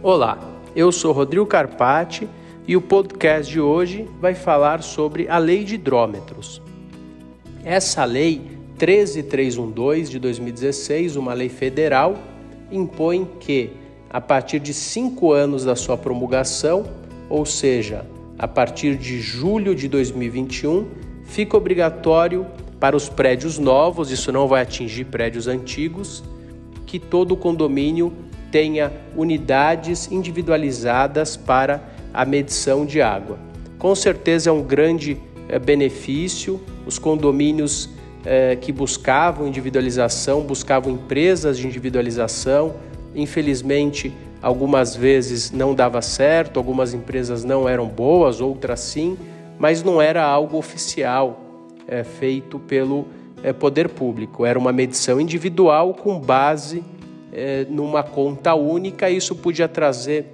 Olá, eu sou Rodrigo Carpati e o podcast de hoje vai falar sobre a Lei de Hidrômetros. Essa lei 13312 de 2016, uma lei federal, impõe que, a partir de cinco anos da sua promulgação, ou seja, a partir de julho de 2021, fica obrigatório para os prédios novos, isso não vai atingir prédios antigos, que todo condomínio tenha unidades individualizadas para a medição de água. Com certeza é um grande é, benefício. Os condomínios é, que buscavam individualização, buscavam empresas de individualização. Infelizmente, algumas vezes não dava certo, algumas empresas não eram boas, outras sim, mas não era algo oficial é, feito pelo poder público. Era uma medição individual com base é, numa conta única. Isso podia trazer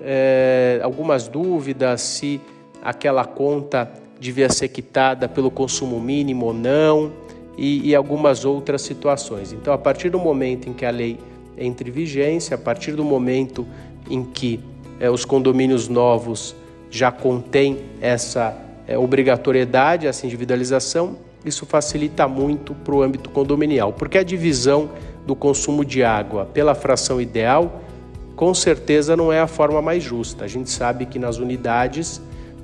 é, algumas dúvidas se aquela conta devia ser quitada pelo consumo mínimo ou não e, e algumas outras situações. Então, a partir do momento em que a lei entra em vigência, a partir do momento em que é, os condomínios novos já contêm essa é, obrigatoriedade, essa individualização, isso facilita muito para o âmbito condominial, porque a divisão do consumo de água pela fração ideal, com certeza não é a forma mais justa. A gente sabe que nas unidades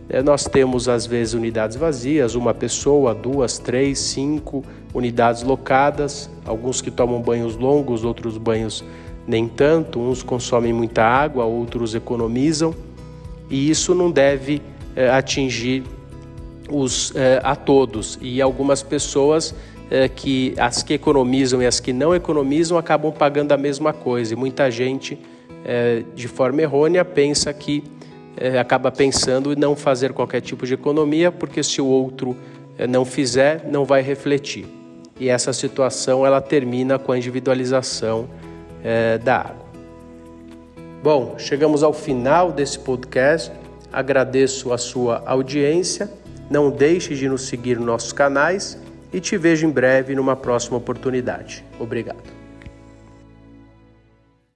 é, nós temos às vezes unidades vazias, uma pessoa, duas, três, cinco unidades locadas, alguns que tomam banhos longos, outros banhos nem tanto, uns consomem muita água, outros economizam, e isso não deve é, atingir os, é, a todos. E algumas pessoas é, que as que economizam e as que não economizam acabam pagando a mesma coisa. E muita gente, é, de forma errônea, pensa que é, acaba pensando em não fazer qualquer tipo de economia, porque se o outro é, não fizer, não vai refletir. E essa situação ela termina com a individualização é, da água. Bom, chegamos ao final desse podcast. Agradeço a sua audiência. Não deixe de nos seguir nos nossos canais e te vejo em breve numa próxima oportunidade. Obrigado.